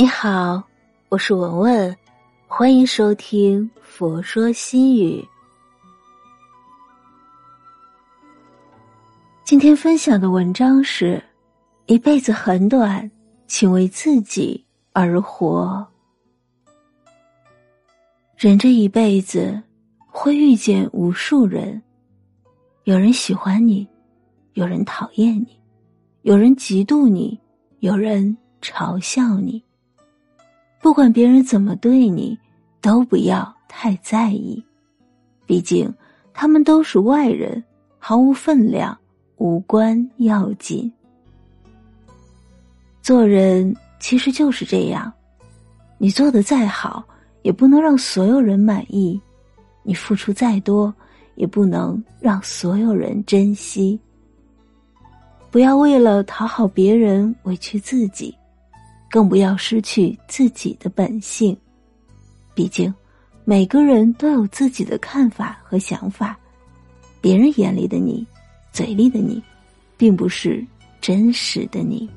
你好，我是文文，欢迎收听《佛说心语》。今天分享的文章是：一辈子很短，请为自己而活。人这一辈子会遇见无数人，有人喜欢你，有人讨厌你，有人嫉妒你，有人嘲笑你。不管别人怎么对你，都不要太在意，毕竟他们都是外人，毫无分量，无关要紧。做人其实就是这样，你做的再好，也不能让所有人满意；你付出再多，也不能让所有人珍惜。不要为了讨好别人委屈自己。更不要失去自己的本性，毕竟每个人都有自己的看法和想法，别人眼里的你、嘴里的你，并不是真实的你。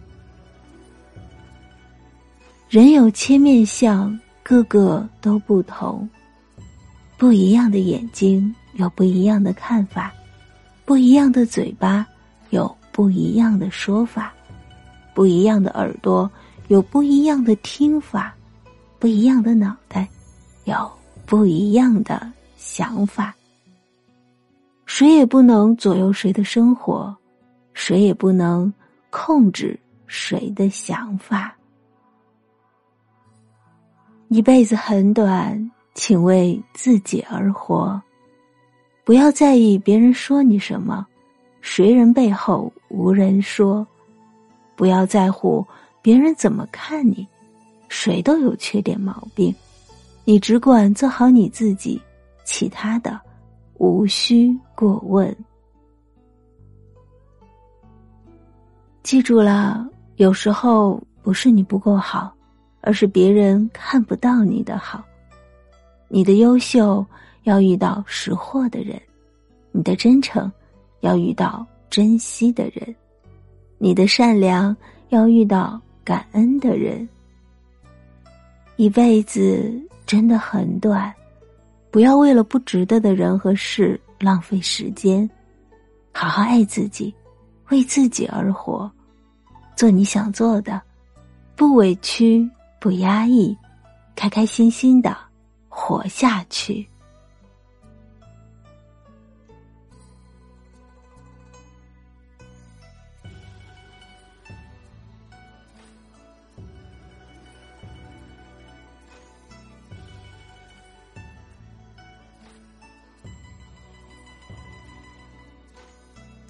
人有千面相，个个都不同，不一样的眼睛有不一样的看法，不一样的嘴巴有不一样的说法，不一样的耳朵。有不一样的听法，不一样的脑袋，有不一样的想法。谁也不能左右谁的生活，谁也不能控制谁的想法。一辈子很短，请为自己而活，不要在意别人说你什么，谁人背后无人说，不要在乎。别人怎么看你？谁都有缺点毛病，你只管做好你自己，其他的无需过问。记住了，有时候不是你不够好，而是别人看不到你的好。你的优秀要遇到识货的人，你的真诚要遇到珍惜的人，你的善良要遇到。感恩的人，一辈子真的很短，不要为了不值得的人和事浪费时间，好好爱自己，为自己而活，做你想做的，不委屈，不压抑，开开心心的活下去。